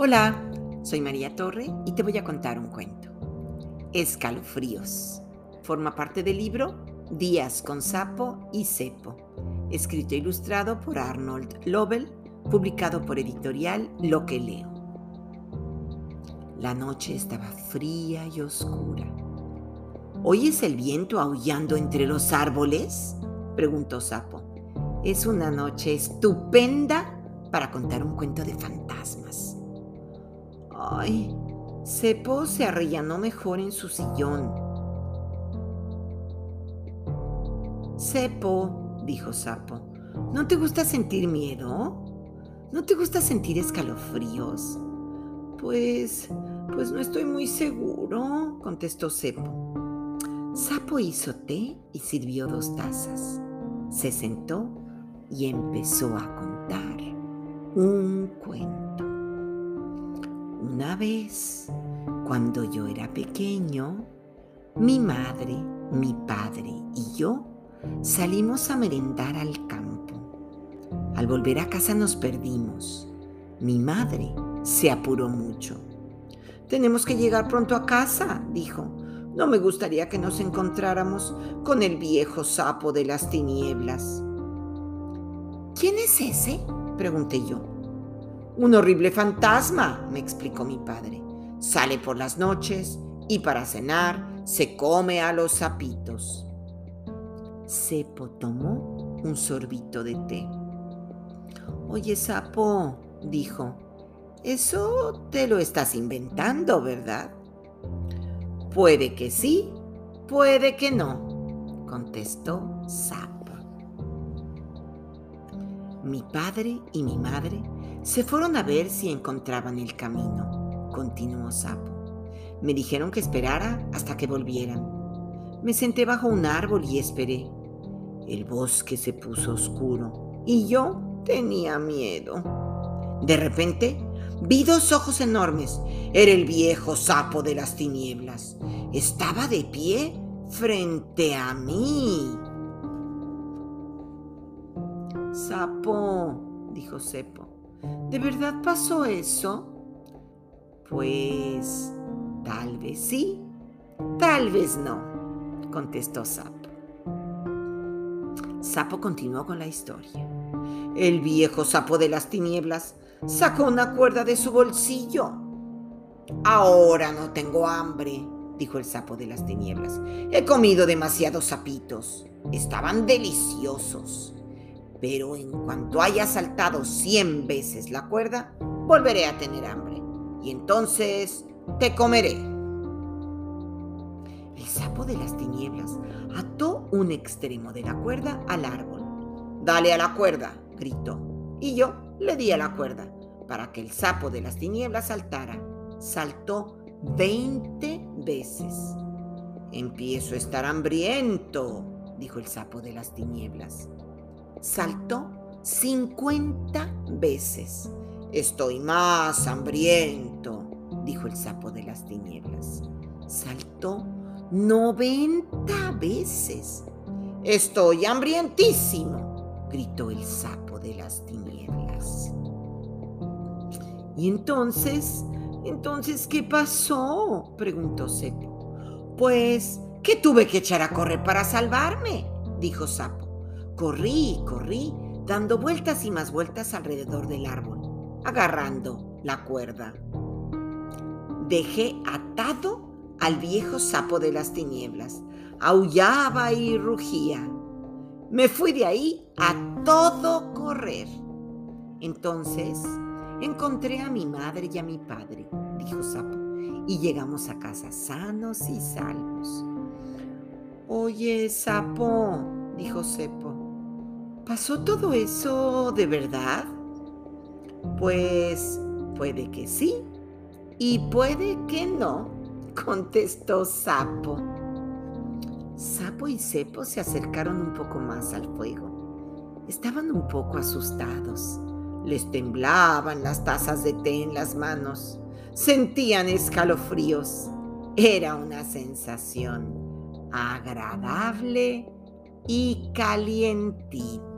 Hola, soy María Torre y te voy a contar un cuento. Escalofríos. Forma parte del libro Días con sapo y cepo, escrito e ilustrado por Arnold Lobel, publicado por editorial Lo que leo. La noche estaba fría y oscura. ¿Oyes el viento aullando entre los árboles? preguntó Sapo. Es una noche estupenda para contar un cuento de fantasmas. Ay, Cepo se arrellanó mejor en su sillón. Cepo, dijo Sapo, ¿no te gusta sentir miedo? ¿No te gusta sentir escalofríos? Pues, pues no estoy muy seguro, contestó Cepo. Sapo hizo té y sirvió dos tazas. Se sentó y empezó a contar un cuento. Una vez, cuando yo era pequeño, mi madre, mi padre y yo salimos a merendar al campo. Al volver a casa nos perdimos. Mi madre se apuró mucho. Tenemos que llegar pronto a casa, dijo. No me gustaría que nos encontráramos con el viejo sapo de las tinieblas. ¿Quién es ese? pregunté yo. Un horrible fantasma, me explicó mi padre. Sale por las noches y para cenar se come a los sapitos. Cepo tomó un sorbito de té. Oye, sapo, dijo, eso te lo estás inventando, ¿verdad? Puede que sí, puede que no, contestó Sapo. Mi padre y mi madre se fueron a ver si encontraban el camino, continuó Sapo. Me dijeron que esperara hasta que volvieran. Me senté bajo un árbol y esperé. El bosque se puso oscuro y yo tenía miedo. De repente vi dos ojos enormes. Era el viejo sapo de las tinieblas. Estaba de pie frente a mí. Sapo, dijo Cepo, ¿de verdad pasó eso? Pues tal vez sí, tal vez no, contestó Sapo. Sapo continuó con la historia. El viejo sapo de las tinieblas sacó una cuerda de su bolsillo. Ahora no tengo hambre, dijo el sapo de las tinieblas. He comido demasiados sapitos. Estaban deliciosos pero en cuanto haya saltado cien veces la cuerda, volveré a tener hambre, y entonces te comeré. El sapo de las tinieblas ató un extremo de la cuerda al árbol. Dale a la cuerda, gritó, y yo le di a la cuerda para que el sapo de las tinieblas saltara. Saltó veinte veces. Empiezo a estar hambriento, dijo el sapo de las tinieblas saltó 50 veces. Estoy más hambriento, dijo el sapo de las tinieblas. Saltó 90 veces. Estoy hambrientísimo, gritó el sapo de las tinieblas. Y entonces, entonces, ¿qué pasó? preguntó Cepo. Pues que tuve que echar a correr para salvarme, dijo Sapo. Corrí, corrí, dando vueltas y más vueltas alrededor del árbol, agarrando la cuerda. Dejé atado al viejo sapo de las tinieblas. Aullaba y rugía. Me fui de ahí a todo correr. Entonces encontré a mi madre y a mi padre, dijo Sapo, y llegamos a casa sanos y salvos. Oye, Sapo, dijo Cepo, ¿Pasó todo eso de verdad? Pues puede que sí y puede que no, contestó Sapo. Sapo y Cepo se acercaron un poco más al fuego. Estaban un poco asustados. Les temblaban las tazas de té en las manos. Sentían escalofríos. Era una sensación agradable y calientita.